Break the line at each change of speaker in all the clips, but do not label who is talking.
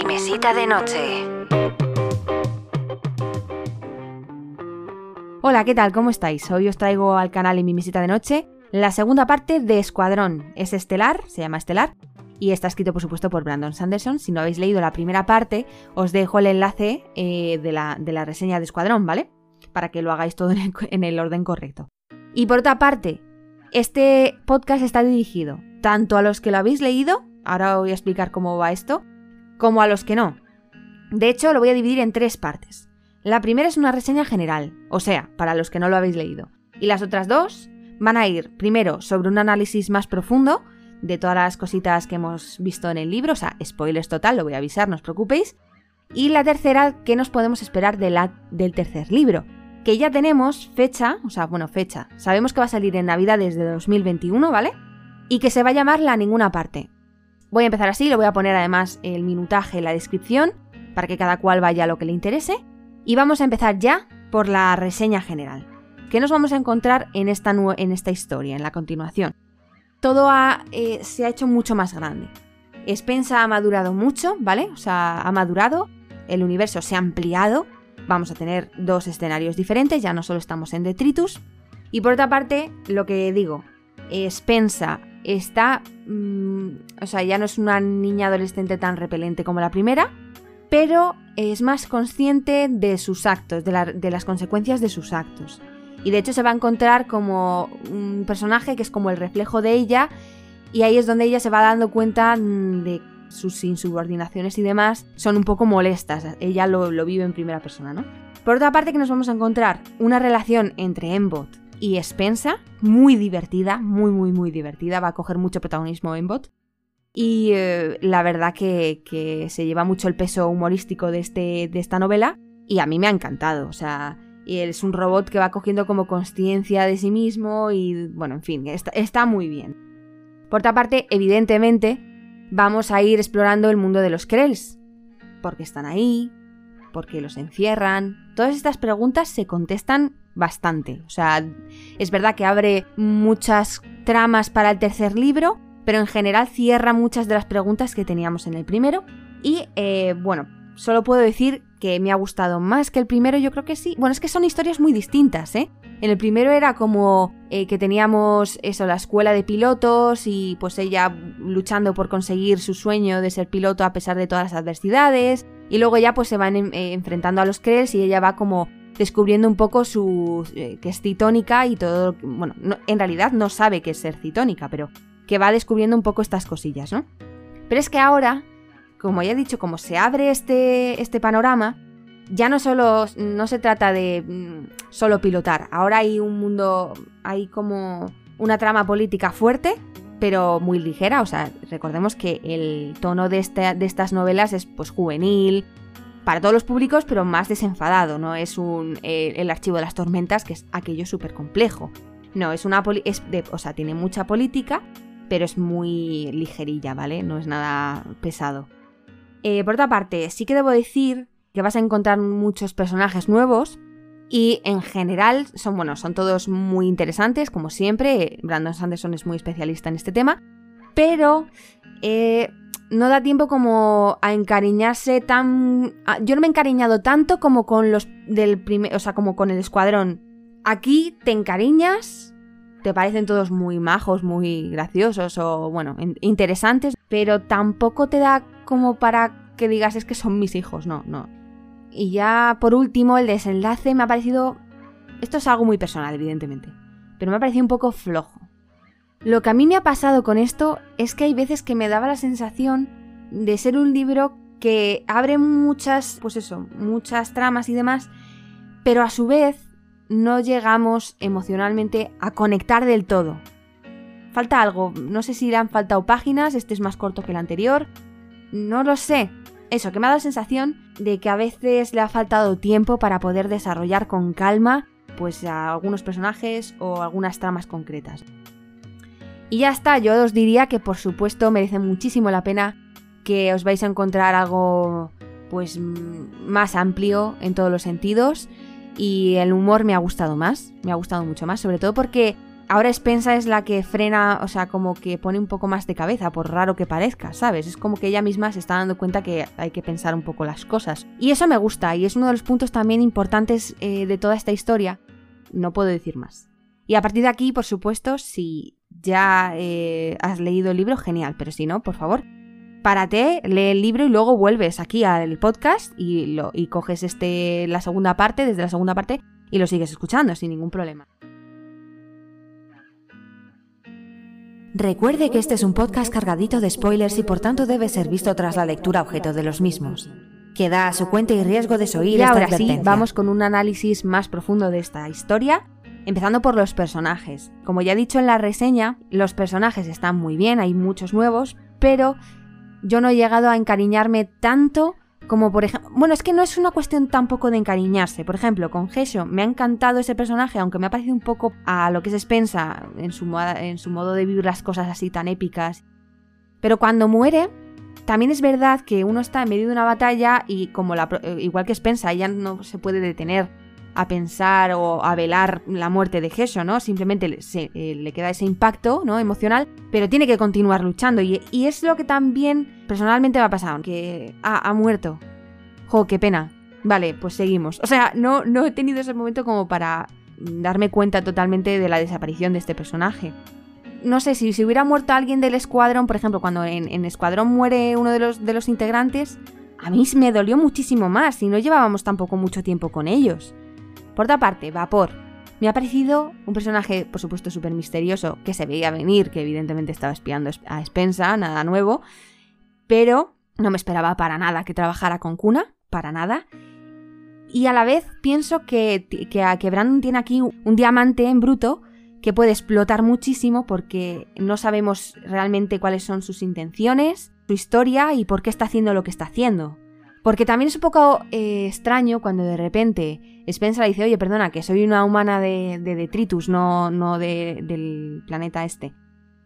Mi mesita de noche.
Hola, ¿qué tal? ¿Cómo estáis? Hoy os traigo al canal en mi mesita de noche la segunda parte de Escuadrón. Es estelar, se llama Estelar, y está escrito por supuesto por Brandon Sanderson. Si no habéis leído la primera parte, os dejo el enlace eh, de, la, de, la, reseña de Escuadrón, ¿vale? Para que lo hagáis todo en el, en el orden correcto. Y por otra parte, este podcast está dirigido tanto a los que lo habéis leído, ahora voy a explicar cómo va esto, como a los que no. De hecho, lo voy a dividir en tres partes. La primera es una reseña general, o sea, para los que no lo habéis leído. Y las otras dos van a ir primero sobre un análisis más profundo de todas las cositas que hemos visto en el libro, o sea, spoilers total, lo voy a avisar, no os preocupéis. Y la tercera, ¿qué nos podemos esperar de la, del tercer libro? Que ya tenemos fecha, o sea, bueno, fecha, sabemos que va a salir en Navidades de 2021, ¿vale? Y que se va a llamar La Ninguna Parte. Voy a empezar así, lo voy a poner además el minutaje en la descripción, para que cada cual vaya a lo que le interese. Y vamos a empezar ya por la reseña general. ¿Qué nos vamos a encontrar en esta, en esta historia, en la continuación? todo eh, se ha hecho mucho más grande. Spencer ha madurado mucho, ¿vale? O sea, ha madurado, el universo se ha ampliado, vamos a tener dos escenarios diferentes, ya no solo estamos en Detritus. Y por otra parte, lo que digo, Spencer está... Mm, o sea, ya no es una niña adolescente tan repelente como la primera, pero es más consciente de sus actos, de las consecuencias de sus actos. Y de hecho se va a encontrar como un personaje que es como el reflejo de ella y ahí es donde ella se va dando cuenta mm, de sus insubordinaciones y demás son un poco molestas. Ella lo, vive en primera persona, ¿no? Por otra parte que nos vamos a encontrar una relación entre Embot y Spensa, muy divertida, muy, muy, muy divertida. Va a coger mucho protagonismo Embot. Y eh, la verdad que, que, se lleva mucho el peso humorístico de, este, de esta novela. Y a mí me ha encantado. O sea, es un robot que va cogiendo como conciencia de sí mismo y bueno, en fin, está, muy bien. Por otra parte, evidentemente, vamos a ir explorando el mundo de los Krells. ¿Por qué están ahí? ¿Por qué los encierran? Todas estas preguntas se contestan bastante. O sea, es verdad que abre muchas tramas para el tercer libro, pero en general cierra muchas de las preguntas que teníamos en el primero. Y eh, bueno, solo puedo decir que me ha gustado más que el primero, yo creo que sí. Bueno, es que son historias muy distintas, ¿eh? En el primero era como eh, que teníamos eso, la escuela de pilotos y pues ella luchando por conseguir su sueño de ser piloto a pesar de todas las adversidades. Y luego ya pues se van eh, enfrentando a los Krells y ella va como descubriendo un poco su eh, que es citónica y todo, bueno, en realidad no sabe que es ser citónica, pero que va descubriendo un poco estas cosillas, ¿no? Pero es que ahora como ya he dicho, como se abre este, este panorama, ya no solo no se trata de mm, solo pilotar. Ahora hay un mundo, hay como una trama política fuerte, pero muy ligera. O sea, recordemos que el tono de, de estas novelas es pues juvenil, para todos los públicos, pero más desenfadado. No es un, eh, el archivo de las tormentas, que es aquello súper complejo. No, es una es o sea, tiene mucha política, pero es muy ligerilla, ¿vale? No es nada pesado. Eh, por otra parte, sí que debo decir que vas a encontrar muchos personajes nuevos y en general son, bueno, son todos muy interesantes, como siempre. Brandon Sanderson es muy especialista en este tema, pero eh, no da tiempo como a encariñarse tan... Yo no me he encariñado tanto como con los del primer, o sea, como con el escuadrón. Aquí te encariñas, te parecen todos muy majos, muy graciosos o, bueno, interesantes, pero tampoco te da como para que digas es que son mis hijos, no, no. Y ya por último, el desenlace me ha parecido... Esto es algo muy personal, evidentemente, pero me ha parecido un poco flojo. Lo que a mí me ha pasado con esto es que hay veces que me daba la sensación de ser un libro que abre muchas, pues eso, muchas tramas y demás, pero a su vez no llegamos emocionalmente a conectar del todo. Falta algo, no sé si le han faltado páginas, este es más corto que el anterior, no lo sé. Eso, que me ha dado la sensación de que a veces le ha faltado tiempo para poder desarrollar con calma pues a algunos personajes o algunas tramas concretas. Y ya está, yo os diría que por supuesto merece muchísimo la pena que os vais a encontrar algo pues más amplio en todos los sentidos y el humor me ha gustado más, me ha gustado mucho más, sobre todo porque ahora Spensa es la que frena, o sea, como que pone un poco más de cabeza, por raro que parezca, ¿sabes? Es como que ella misma se está dando cuenta que hay que pensar un poco las cosas. Y eso me gusta, y es uno de los puntos también importantes eh, de toda esta historia. No puedo decir más. Y a partir de aquí, por supuesto, si ya eh, has leído el libro, genial, pero si no, por favor, párate, lee el libro y luego vuelves aquí al podcast y, lo, y coges este, la segunda parte, desde la segunda parte, y lo sigues escuchando sin ningún problema.
Recuerde que este es un podcast cargadito de spoilers y por tanto debe ser visto tras la lectura objeto de los mismos. Queda a su cuenta y riesgo de oír
y
esta
ahora sí, vamos con un análisis más profundo de esta historia, empezando por los personajes. Como ya he dicho en la reseña, los personajes están muy bien, hay muchos nuevos, pero yo no he llegado a encariñarme tanto como por ejemplo... Bueno, es que no es una cuestión tampoco de encariñarse. Por ejemplo, con Gesho me ha encantado ese personaje, aunque me ha parecido un poco a lo que es Spensa en su, modo de vivir las cosas así tan épicas. Pero cuando muere, también es verdad que uno está en medio de una batalla y como la, eh, igual que Spensa, ella no se puede detener a pensar o a velar la muerte de Gesho, ¿no? Simplemente le, se- eh, le queda ese impacto, ¿no? Emocional, pero tiene que continuar luchando y, es lo que también personalmente me ha pasado, que ha, ha muerto. Jo, qué pena. Vale, pues seguimos. O sea, no, no he tenido ese momento como para darme cuenta totalmente de la desaparición de este personaje no sé, si, si hubiera muerto alguien del escuadrón, por ejemplo, cuando en, en escuadrón muere uno de los, de los integrantes, a mí me dolió muchísimo más y no llevábamos tampoco mucho tiempo con ellos. Por otra parte, Vapor. Me ha parecido un personaje, por supuesto, súper misterioso, que se veía venir, que evidentemente estaba espiando a Spensa, nada nuevo, pero no me esperaba para nada que trabajara con Kuna, para nada. Y a la vez pienso que, que, que Brandon tiene aquí un diamante en bruto que puede explotar muchísimo porque no sabemos realmente cuáles son sus intenciones, su historia y por qué está haciendo lo que está haciendo. Porque también es un poco eh, extraño cuando de repente Spencer le dice, oye, perdona, que soy una humana de, de detritus, no, no de, del planeta este.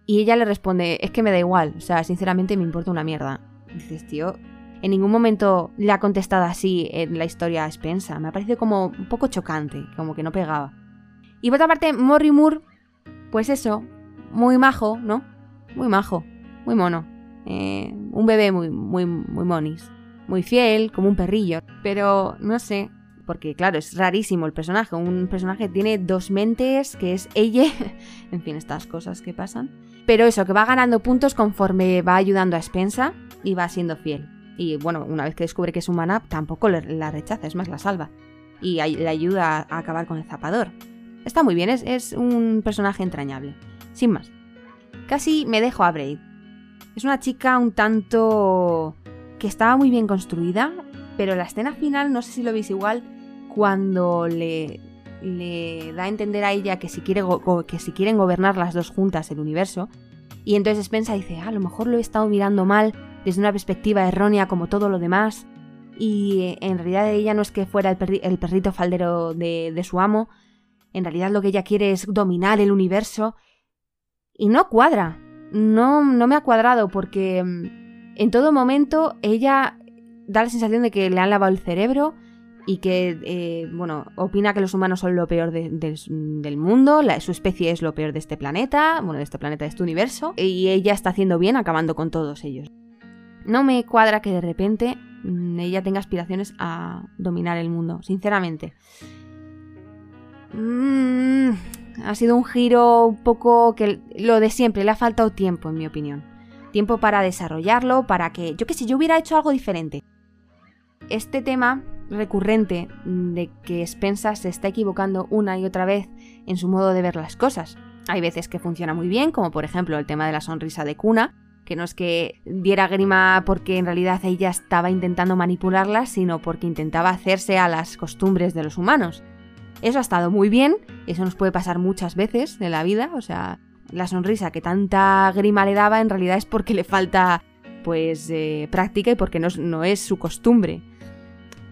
Y ella le responde, es que me da igual, o sea, sinceramente me importa una mierda. Dices, tío, en ningún momento le ha contestado así en la historia a Spencer. Me ha parecido como un poco chocante, como que no pegaba. Y por otra parte, Morrie Moore, pues eso, muy majo, ¿no? Muy majo, muy mono. Eh, un bebé muy, muy, muy monis. Muy fiel, como un perrillo. Pero no sé, porque claro, es rarísimo el personaje. Un personaje tiene dos mentes, que es ella. en fin, estas cosas que pasan. Pero eso, que va ganando puntos conforme va ayudando a Spensa y va siendo fiel. Y bueno, una vez que descubre que es humana, tampoco la rechaza, es más, la salva. Y le ayuda a acabar con el zapador. Está muy bien, es, es, un personaje entrañable. Sin más. Casi me dejo a Braid. Es una chica un tanto... que estaba muy bien construida, pero la escena final, no sé si lo veis igual, cuando le, le da a entender a ella que si, quiere que si quieren gobernar las dos juntas el universo, y entonces Spensa dice, ah, a lo mejor lo he estado mirando mal desde una perspectiva errónea como todo lo demás, y en realidad ella no es que fuera el, perri el perrito faldero de, de su amo, en realidad lo que ella quiere es dominar el universo. Y no cuadra. No, no me ha cuadrado porque en todo momento ella da la sensación de que le han lavado el cerebro y que, eh, bueno, opina que los humanos son lo peor de, de, del mundo, su especie es lo peor de este planeta, bueno, de este planeta, de este universo, y ella está haciendo bien acabando con todos ellos. No me cuadra que de repente ella tenga aspiraciones a dominar el mundo, sinceramente. Mm, ha sido un giro un poco que lo de siempre, le ha faltado tiempo, en mi opinión. Tiempo para desarrollarlo, para que, yo qué sé, yo hubiera hecho algo diferente. Este tema recurrente de que Spencer se está equivocando una y otra vez en su modo de ver las cosas. Hay veces que funciona muy bien, como por ejemplo el tema de la sonrisa de Cuna, que no es que diera grima porque en realidad ella estaba intentando manipularla, sino porque intentaba hacerse a las costumbres de los humanos. Eso ha estado muy bien, eso nos puede pasar muchas veces en la vida, o sea, la sonrisa que tanta grima le daba en realidad es porque le falta pues eh, práctica y porque no, no, es su costumbre.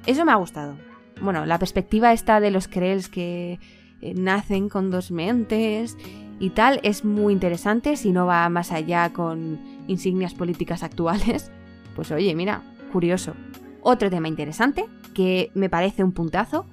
Eso me ha gustado. Bueno, la perspectiva esta de los Krells que eh, nacen con dos mentes y tal es muy interesante si no va más allá con insignias políticas actuales. Pues oye, mira, curioso. Otro tema interesante que me parece un puntazo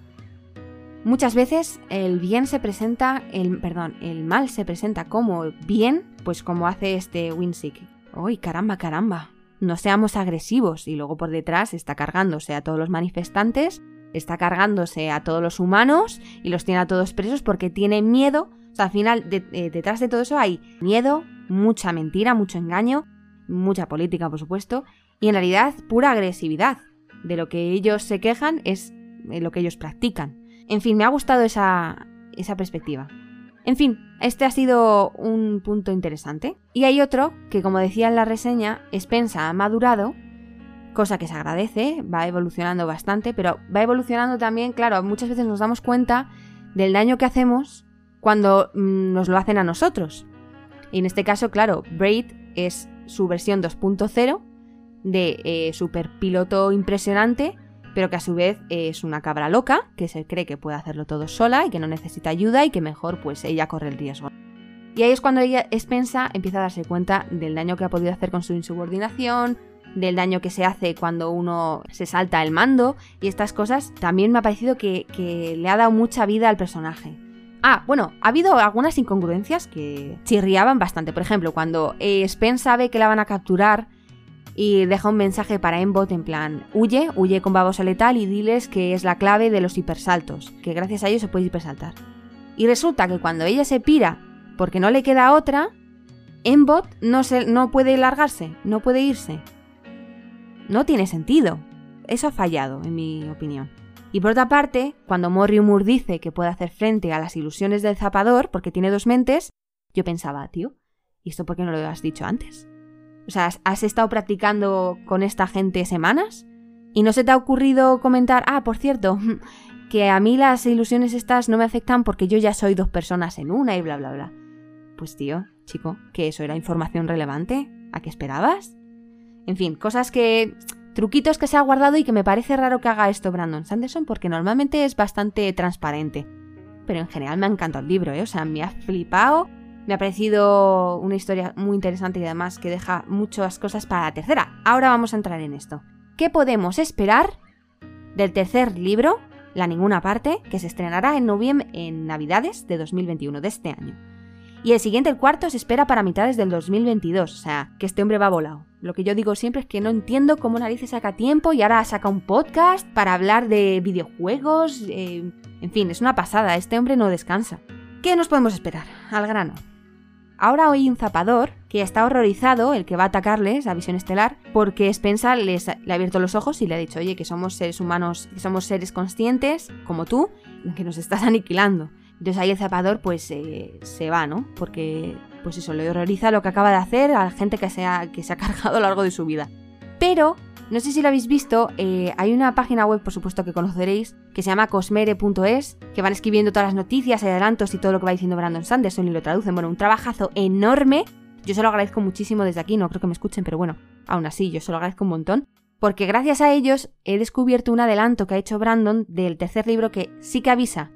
Muchas veces el bien se presenta, el, perdón, el mal se presenta como bien, pues como hace este Winsick. ¡Uy, caramba, caramba! No seamos agresivos y luego por detrás está cargándose a todos los manifestantes, está cargándose a todos los humanos y los tiene a todos presos porque tiene miedo. O sea, al final, eh, detrás de todo eso hay miedo, mucha mentira, mucho engaño, mucha política, por supuesto, y en realidad pura agresividad. De lo que ellos se quejan es eh, lo que ellos practican. En fin, me ha gustado esa, esa perspectiva. En fin, este ha sido un punto interesante. Y hay otro que, como decía en la reseña, Spensa ha madurado, cosa que se agradece, va evolucionando bastante, pero va evolucionando también, claro, muchas veces nos damos cuenta del daño que hacemos cuando mm, nos lo hacen a nosotros. Y en este caso, claro, Braid es su versión 2.0 de eh, superpiloto impresionante pero que a su vez es una cabra loca, que se cree que puede hacerlo todo sola y que no necesita ayuda y que mejor pues ella corre el riesgo. Y ahí es cuando ella, Spensa, empieza a darse cuenta del daño que ha podido hacer con su insubordinación, del daño que se hace cuando uno se salta el mando y estas cosas, también me ha parecido que, le ha dado mucha vida al personaje. Ah, bueno, ha habido algunas incongruencias que chirriaban bastante. Por ejemplo, cuando eh, Spensa sabe que la van a capturar, y deja un mensaje para Embot en plan, huye, huye con babosa letal y diles que es la clave de los hipersaltos, que gracias a ello se puede hipersaltar. Y resulta que cuando ella se pira porque no le queda otra, Embot no, se, no puede largarse, no puede irse. No tiene sentido. Eso ha fallado, en mi opinión. Y por otra parte, cuando Morriumur dice que puede hacer frente a las ilusiones del zapador porque tiene dos mentes, yo pensaba, tío, ¿y esto por qué no lo has dicho antes? O sea, ¿has estado practicando con esta gente semanas? ¿Y no se te ha ocurrido comentar, ah, por cierto, que a mí las ilusiones estas no me afectan porque yo ya soy dos personas en una y bla, bla, bla? Pues tío, chico, que eso era información relevante. ¿A qué esperabas? En fin, cosas que... truquitos que se ha guardado y que me parece raro que haga esto Brandon Sanderson porque normalmente es bastante transparente. Pero en general me ha encantado el libro, ¿eh? O sea, me ha flipado me ha parecido una historia muy interesante y además que deja muchas cosas para la tercera. Ahora vamos a entrar en esto. ¿Qué podemos esperar del tercer libro, La Ninguna Parte, que se estrenará en noviembre, en Navidades de 2021, de este año? Y el siguiente, el cuarto, se espera para mitades del 2022, o sea, que este hombre va volado. Lo que yo digo siempre es que no entiendo cómo narices saca tiempo y ahora saca un podcast para hablar de videojuegos. Eh, en fin, es una pasada, este hombre no descansa. ¿Qué nos podemos esperar? Al grano. Ahora hay un zapador que está horrorizado, el que va a atacarles a Visión Estelar, porque Spensa les, le ha abierto los ojos y le ha dicho, oye, que somos seres humanos, que somos seres conscientes, como tú, que nos estás aniquilando. Entonces ahí el zapador pues eh, se va, ¿no? Porque pues eso, le horroriza lo que acaba de hacer a la gente que se ha, que se ha cargado a lo largo de su vida. Pero no sé si lo habéis visto, eh, hay una página web, por supuesto que conoceréis, que se llama cosmere.es, que van escribiendo todas las noticias, adelantos y todo lo que va diciendo Brandon Sanderson y lo traducen. Bueno, un trabajazo enorme. Yo se lo agradezco muchísimo desde aquí, no creo que me escuchen, pero bueno, aún así, yo se lo agradezco un montón. Porque gracias a ellos he descubierto un adelanto que ha hecho Brandon del tercer libro que sí que avisa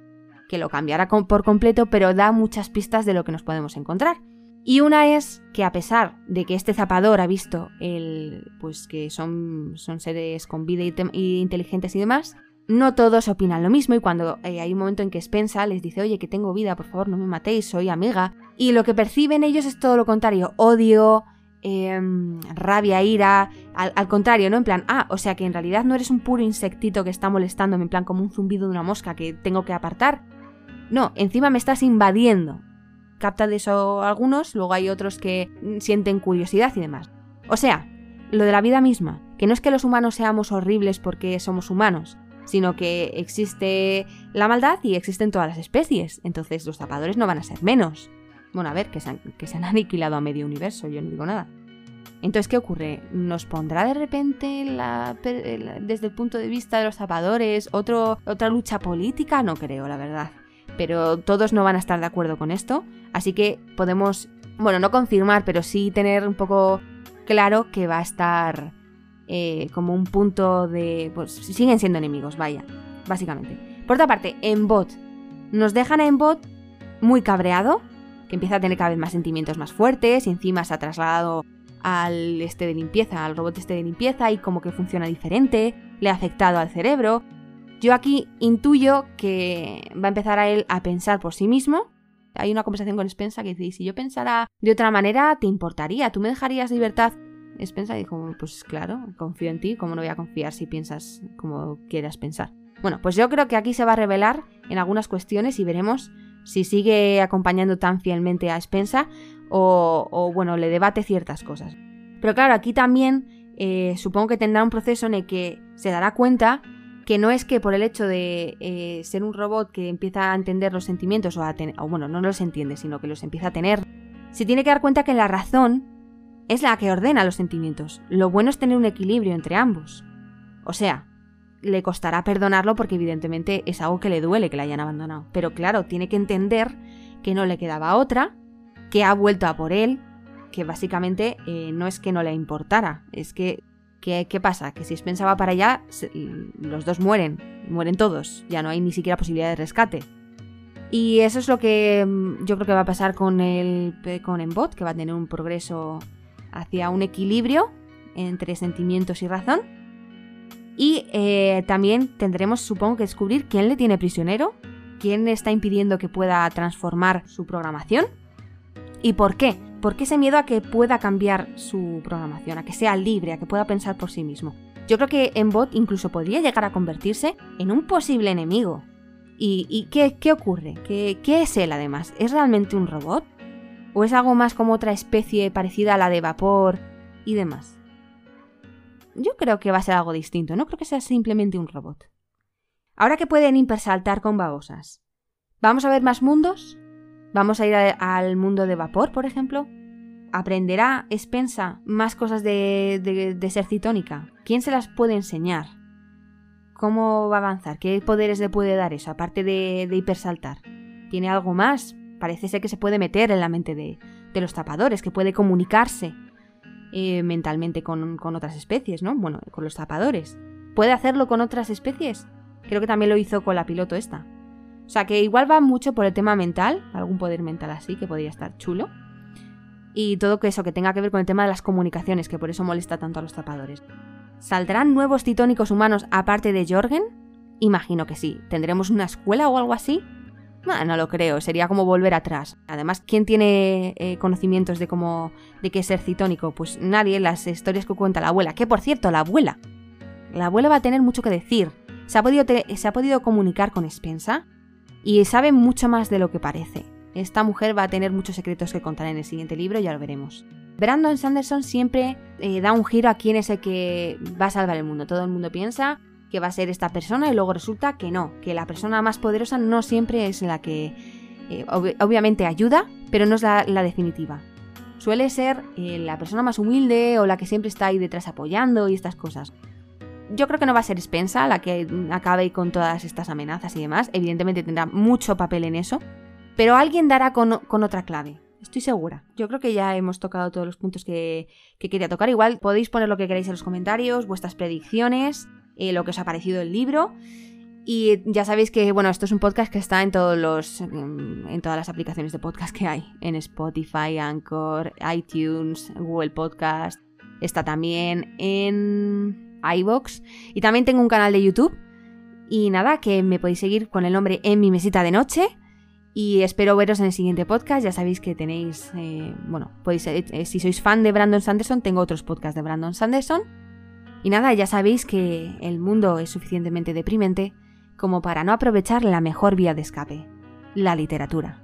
que lo cambiará por completo, pero da muchas pistas de lo que nos podemos encontrar. Y una es que a pesar de que este zapador ha visto el, pues que son, son seres con vida y, inteligentes y demás, no todos opinan lo mismo y cuando eh, hay un momento en que Spensa les dice, oye, que tengo vida, por favor, no me matéis, soy amiga. Y lo que perciben ellos es todo lo contrario, odio, em, rabia, ira, al, al, contrario, ¿no? En plan, ah, o sea que en realidad no eres un puro insectito que está molestándome, en plan como un zumbido de una mosca que tengo que apartar. No, encima me estás invadiendo capta de eso algunos, luego hay otros que sienten curiosidad y demás. O sea, lo de la vida misma, que no es que los humanos seamos horribles porque somos humanos, sino que existe la maldad y existen todas las especies, entonces los zapadores no van a ser menos. Bueno, a ver, que se han, que se han aniquilado a medio universo, yo no digo nada. Entonces, ¿qué ocurre? ¿Nos pondrá de repente desde el punto de vista de los zapadores otro, otra lucha política? No creo, la verdad pero todos no van a estar de acuerdo con esto, así que podemos, bueno, no confirmar, pero sí tener un poco claro que va a estar eh, como un punto de... pues siguen siendo enemigos, vaya, básicamente. Por otra parte, en bot, nos dejan en bot muy cabreado, que empieza a tener cada vez más sentimientos más fuertes y encima se ha trasladado al este de limpieza, al robot este de limpieza y como que funciona diferente, le ha afectado al cerebro Yo aquí intuyo que va a empezar a él a pensar por sí mismo. Hay una conversación con Spensa que dice, si yo pensara de otra manera, ¿te importaría? ¿Tú me dejarías libertad? Spensa dijo, pues claro, confío en ti, ¿cómo no voy a confiar si piensas como quieras pensar? Bueno, pues yo creo que aquí se va a revelar en algunas cuestiones y veremos si sigue acompañando tan fielmente a Spensa o, bueno, le debate ciertas cosas. Pero claro, aquí también eh, supongo que tendrá un proceso en el que se dará cuenta que no es que por el hecho de eh, ser un robot que empieza a entender los sentimientos o a o bueno, no los entiende, sino que los empieza a tener, se tiene que dar cuenta que la razón es la que ordena los sentimientos. Lo bueno es tener un equilibrio entre ambos. O sea, le costará perdonarlo porque evidentemente es algo que le duele que le hayan abandonado. Pero claro, tiene que entender que no le quedaba otra, que ha vuelto a por él, que básicamente eh, no es que no le importara, es que, ¿qué pasa? Que si pensaba para allá, los dos mueren, mueren todos, ya no hay ni siquiera posibilidad de rescate. Y eso es lo que mm, yo creo que va a pasar con el con Embot, que va a tener un progreso hacia un equilibrio entre sentimientos y razón y eh, también tendremos, supongo que descubrir quién le tiene prisionero, quién está impidiendo que pueda transformar su programación y por qué. ¿Por qué ese miedo a que pueda cambiar su programación, a que sea libre, a que pueda pensar por sí mismo? Yo creo que Embot incluso podría llegar a convertirse en un posible enemigo. ¿Y, qué, qué, ocurre? ¿Qué, ¿Qué es él además? ¿Es realmente un robot? ¿O es algo más como otra especie parecida a la de vapor y demás? Yo creo que va a ser algo distinto, no creo que sea simplemente un robot. Ahora que pueden impersaltar con babosas, ¿vamos a ver más mundos? ¿Vamos a ir al mundo de vapor, por ejemplo? ¿Aprenderá Spensa más cosas de, de, ser citónica? ¿Quién se las puede enseñar? ¿Cómo va a avanzar? ¿Qué poderes le puede dar eso, aparte de, de hipersaltar? ¿Tiene algo más? Parece ser que se puede meter en la mente de, de los tapadores, que puede comunicarse eh, mentalmente con, otras especies, ¿no? Bueno, con los zapadores. ¿Puede hacerlo con otras especies? Creo que también lo hizo con la piloto esta. O sea que igual va mucho por el tema mental, algún poder mental así que podría estar chulo. Y todo eso que tenga que ver con el tema de las comunicaciones, que por eso molesta tanto a los zapadores. ¿Saldrán nuevos titónicos humanos aparte de Jorgen? Imagino que sí. ¿Tendremos una escuela o algo así? No, lo creo, sería como volver atrás. Además, ¿quién tiene eh, conocimientos de cómo de qué ser citónico? Pues nadie, las historias que cuenta la abuela. Que por cierto, la abuela. La abuela va a tener mucho que decir. Se ha podido, se ha podido comunicar con Spensa y sabe mucho más de lo que parece. Esta mujer va a tener muchos secretos que contar en el siguiente libro, ya lo veremos. Brandon Sanderson siempre eh, da un giro a quién es el que va a salvar el mundo. Todo el mundo piensa que va a ser esta persona y luego resulta que no, que la persona más poderosa no siempre es la que eh, obviamente ayuda, pero no es la, definitiva. Suele ser eh, la persona más humilde o la que siempre está ahí detrás apoyando y estas cosas. Yo creo que no va a ser Spensa la que acabe con todas estas amenazas y demás. Evidentemente tendrá mucho papel en eso. Pero alguien dará con, otra clave. Estoy segura. Yo creo que ya hemos tocado todos los puntos que, que, quería tocar. Igual podéis poner lo que queráis en los comentarios, vuestras predicciones. Eh, lo que os ha parecido el libro. Y ya sabéis que, bueno, esto es un podcast que está en todos los. en todas las aplicaciones de podcast que hay. En Spotify, Anchor, iTunes, Google Podcast. Está también en iVoox. Y también tengo un canal de YouTube. Y nada, que me podéis seguir con el nombre en mi mesita de noche. Y espero veros en el siguiente podcast. Ya sabéis que tenéis. Eh, bueno, podéis. Eh, si sois fan de Brandon Sanderson, tengo otros podcasts de Brandon Sanderson. Y nada, ya sabéis que el mundo es suficientemente deprimente como para no aprovechar la mejor vía de escape, la literatura.